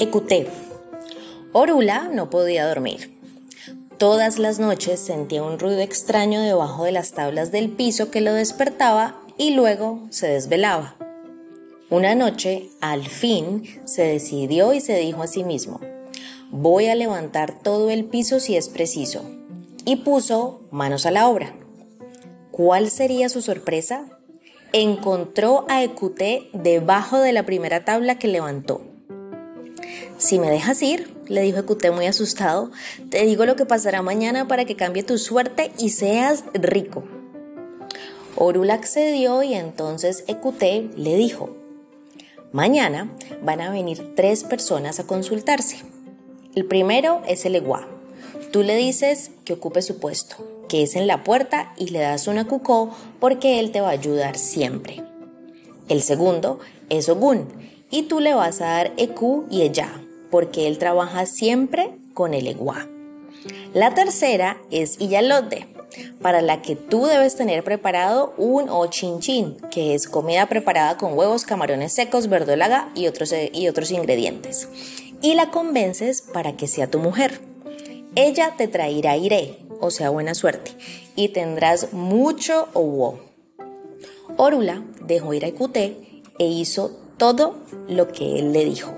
Ecuté. Orula no podía dormir. Todas las noches sentía un ruido extraño debajo de las tablas del piso que lo despertaba y luego se desvelaba. Una noche, al fin, se decidió y se dijo a sí mismo, voy a levantar todo el piso si es preciso. Y puso manos a la obra. ¿Cuál sería su sorpresa? Encontró a Ecuté debajo de la primera tabla que levantó. Si me dejas ir, le dijo Ecuté muy asustado, te digo lo que pasará mañana para que cambie tu suerte y seas rico. Orula accedió y entonces Ecuté le dijo, mañana van a venir tres personas a consultarse. El primero es el Eguá. Tú le dices que ocupe su puesto, que es en la puerta y le das una cucó porque él te va a ayudar siempre. El segundo es Ogun y tú le vas a dar Eku y Ella porque él trabaja siempre con el Eguá. La tercera es Iyalote, para la que tú debes tener preparado un Ochinchin, que es comida preparada con huevos, camarones secos, verdolaga y otros, y otros ingredientes. Y la convences para que sea tu mujer. Ella te traerá iré, o sea, buena suerte, y tendrás mucho owo. Orula dejó ir a Ikuté e hizo todo lo que él le dijo.